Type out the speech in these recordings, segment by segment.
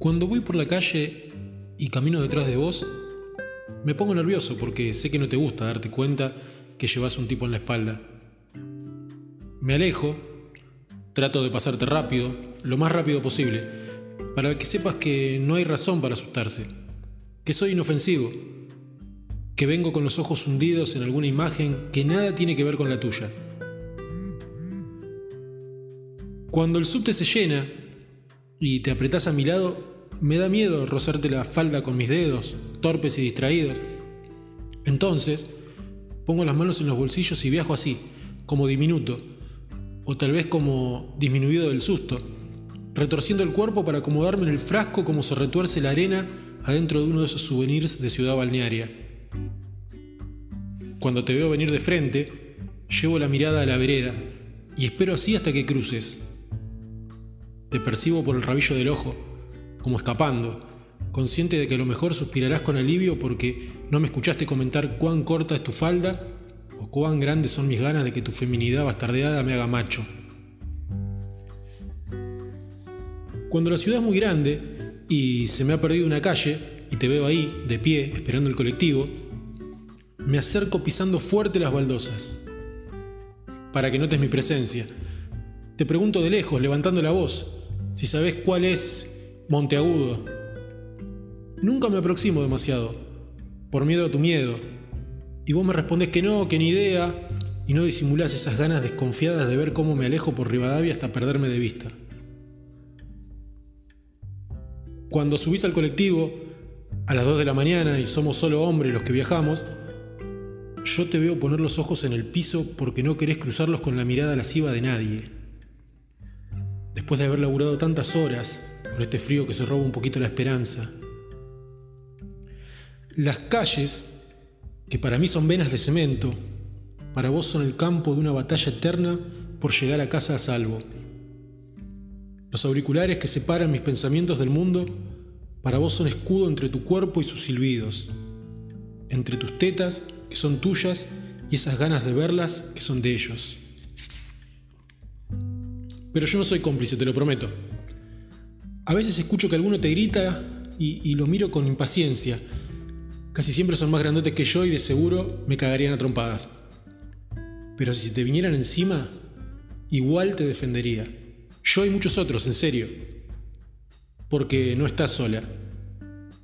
Cuando voy por la calle y camino detrás de vos, me pongo nervioso porque sé que no te gusta darte cuenta que llevas un tipo en la espalda. Me alejo, trato de pasarte rápido, lo más rápido posible, para que sepas que no hay razón para asustarse, que soy inofensivo, que vengo con los ojos hundidos en alguna imagen que nada tiene que ver con la tuya. Cuando el subte se llena y te apretás a mi lado, me da miedo rozarte la falda con mis dedos, torpes y distraídos. Entonces, pongo las manos en los bolsillos y viajo así, como diminuto, o tal vez como disminuido del susto, retorciendo el cuerpo para acomodarme en el frasco como se retuerce la arena adentro de uno de esos souvenirs de ciudad balnearia. Cuando te veo venir de frente, llevo la mirada a la vereda y espero así hasta que cruces. Te percibo por el rabillo del ojo como escapando, consciente de que a lo mejor suspirarás con alivio porque no me escuchaste comentar cuán corta es tu falda o cuán grandes son mis ganas de que tu feminidad bastardeada me haga macho. Cuando la ciudad es muy grande y se me ha perdido una calle y te veo ahí, de pie, esperando el colectivo, me acerco pisando fuerte las baldosas. Para que notes mi presencia, te pregunto de lejos, levantando la voz, si sabes cuál es Monteagudo. Nunca me aproximo demasiado, por miedo a tu miedo. Y vos me respondes que no, que ni idea, y no disimulás esas ganas desconfiadas de ver cómo me alejo por Rivadavia hasta perderme de vista. Cuando subís al colectivo, a las 2 de la mañana, y somos solo hombres los que viajamos, yo te veo poner los ojos en el piso porque no querés cruzarlos con la mirada lasciva de nadie. Después de haber laburado tantas horas, con este frío que se roba un poquito la esperanza. Las calles, que para mí son venas de cemento, para vos son el campo de una batalla eterna por llegar a casa a salvo. Los auriculares que separan mis pensamientos del mundo, para vos son escudo entre tu cuerpo y sus silbidos, entre tus tetas, que son tuyas, y esas ganas de verlas, que son de ellos. Pero yo no soy cómplice, te lo prometo. A veces escucho que alguno te grita y, lo miro con impaciencia. Casi siempre son más grandotes que yo y de seguro me cagarían a trompadas. Pero si te vinieran encima, igual te defendería. Yo y muchos otros, en serio. Porque no estás sola.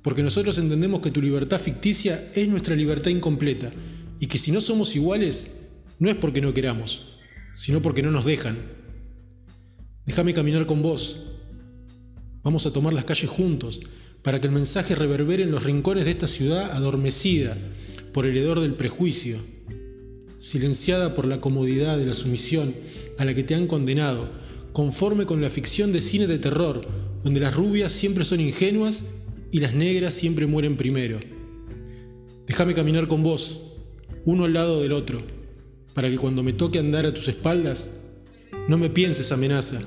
Porque nosotros entendemos que tu libertad ficticia es nuestra libertad incompleta y que si no somos iguales, no es porque no queramos, sino porque no nos dejan. Déjame caminar con vos, Vamos a tomar las calles juntos para que el mensaje reverbere en los rincones de esta ciudad adormecida por el hedor del prejuicio, silenciada por la comodidad de la sumisión a la que te han condenado, conforme con la ficción de cine de terror, donde las rubias siempre son ingenuas y las negras siempre mueren primero. Déjame caminar con vos, uno al lado del otro, para que cuando me toque andar a tus espaldas, no me pienses amenaza,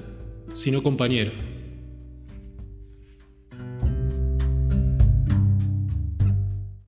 sino compañero.